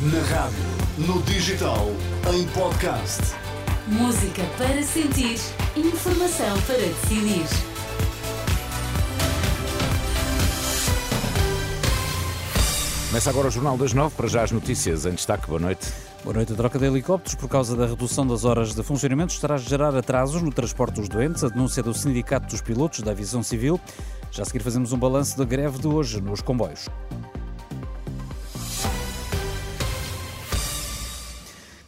Na rádio, no digital, em podcast. Música para sentir, informação para decidir. Começa agora o Jornal das Nove, para já as notícias em destaque. Boa noite. Boa noite. A troca de helicópteros, por causa da redução das horas de funcionamento, estará a gerar atrasos no transporte dos doentes. A denúncia do Sindicato dos Pilotos da Aviação Civil. Já a seguir fazemos um balanço da greve de hoje nos comboios.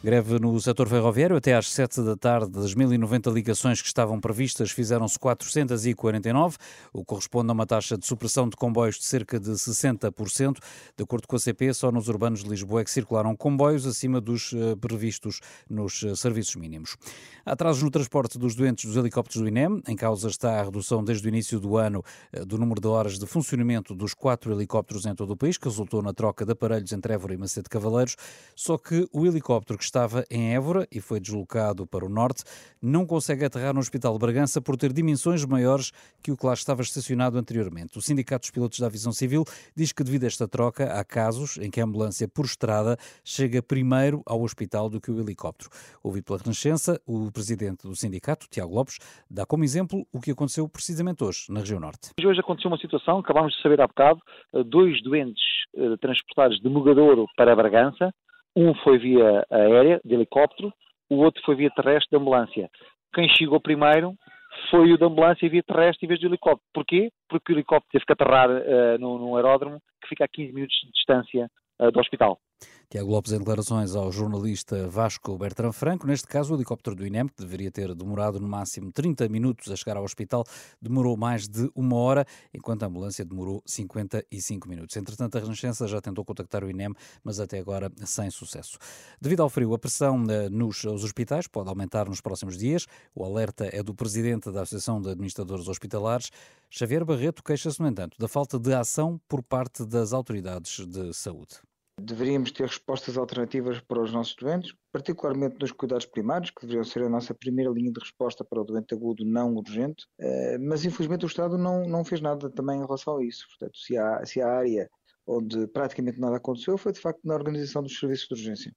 Greve no setor ferroviário. Até às 7 da tarde, das 1.090 ligações que estavam previstas, fizeram-se 449, o que corresponde a uma taxa de supressão de comboios de cerca de 60%. De acordo com a CP, só nos urbanos de Lisboa é que circularam comboios acima dos eh, previstos nos eh, serviços mínimos. Há atrasos no transporte dos doentes dos helicópteros do INEM. Em causa está a redução desde o início do ano eh, do número de horas de funcionamento dos quatro helicópteros em todo o país, que resultou na troca de aparelhos entre Évora e Macete Cavaleiros. Só que o helicóptero que estava em Évora e foi deslocado para o norte, não consegue aterrar no Hospital de Bragança por ter dimensões maiores que o que lá estava estacionado anteriormente. O Sindicato dos Pilotos da Aviação Civil diz que devido a esta troca há casos em que a ambulância por estrada chega primeiro ao hospital do que o helicóptero. Ouvido pela Renascença, o presidente do sindicato, Tiago Lopes, dá como exemplo o que aconteceu precisamente hoje na região norte. Hoje aconteceu uma situação, acabámos de saber há bocado, dois doentes eh, transportados de Mugadouro para Bragança, um foi via aérea, de helicóptero, o outro foi via terrestre, de ambulância. Quem chegou primeiro foi o da ambulância via terrestre em vez do helicóptero. Porquê? Porque o helicóptero teve que aterrar uh, num aeródromo que fica a 15 minutos de distância uh, do hospital. Tiago Lopes em declarações ao jornalista Vasco Bertrand Franco. Neste caso, o helicóptero do INEM, que deveria ter demorado no máximo 30 minutos a chegar ao hospital, demorou mais de uma hora, enquanto a ambulância demorou 55 minutos. Entretanto, a Renascença já tentou contactar o INEM, mas até agora sem sucesso. Devido ao frio, a pressão eh, nos hospitais pode aumentar nos próximos dias. O alerta é do presidente da Associação de Administradores Hospitalares. Xavier Barreto queixa-se, no entanto, da falta de ação por parte das autoridades de saúde. Deveríamos ter respostas alternativas para os nossos doentes, particularmente nos cuidados primários, que deveriam ser a nossa primeira linha de resposta para o doente agudo não urgente, eh, mas infelizmente o Estado não, não fez nada também em relação a isso. Portanto, se há, se há área onde praticamente nada aconteceu, foi de facto na organização dos serviços de urgência.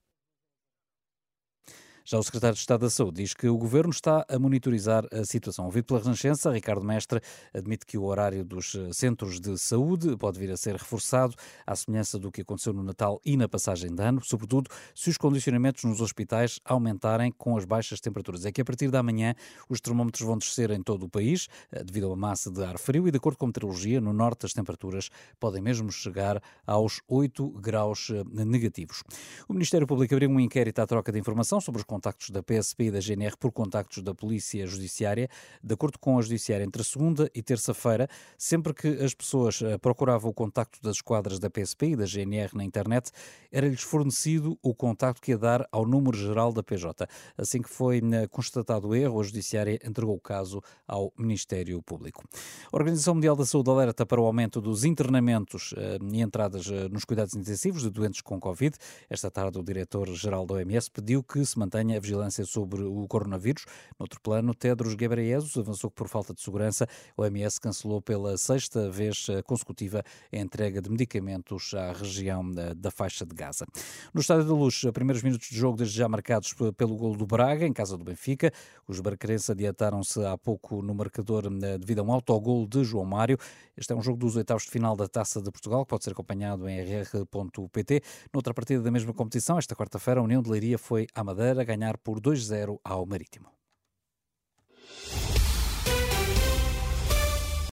Já o secretário de Estado da Saúde diz que o governo está a monitorizar a situação. Ouvido pela Renascença, Ricardo Mestre admite que o horário dos eh, centros de saúde pode vir a ser reforçado, à semelhança do que aconteceu no Natal e na passagem de ano, sobretudo se os condicionamentos nos hospitais aumentarem com as baixas temperaturas. É que a partir da manhã os termómetros vão descer em todo o país, eh, devido a uma massa de ar frio, e de acordo com a meteorologia, no norte as temperaturas podem mesmo chegar aos 8 graus eh, negativos. O Ministério Público abriu um inquérito à troca de informação sobre os contactos da PSP e da GNR por contactos da Polícia Judiciária. De acordo com a Judiciária, entre segunda e terça-feira, sempre que as pessoas eh, procuravam o contacto das esquadras da PSP e da GNR na internet, era-lhes fornecido o contacto que ia dar ao número geral da PJ. Assim que foi eh, constatado o erro, a Judiciária entregou o caso ao Ministério Público. A Organização Mundial da Saúde alerta para o aumento dos internamentos eh, e entradas nos cuidados intensivos de doentes com Covid. Esta tarde, o diretor-geral da OMS pediu que se mantenha mantenha a vigilância sobre o coronavírus. No outro plano, Tedros Ghebreyesus avançou que por falta de segurança o OMS cancelou pela sexta vez consecutiva a entrega de medicamentos à região da faixa de Gaza. No Estádio da Luz, primeiros minutos de jogo desde já marcados pelo golo do Braga, em casa do Benfica. Os barcarenses adiantaram-se há pouco no marcador eh, devido a um autogol de João Mário. Este é um jogo dos oitavos de final da Taça de Portugal, que pode ser acompanhado em rr.pt. Noutra partida da mesma competição, esta quarta-feira, a União de Leiria foi à Madeira ganhar por 2-0 ao Marítimo.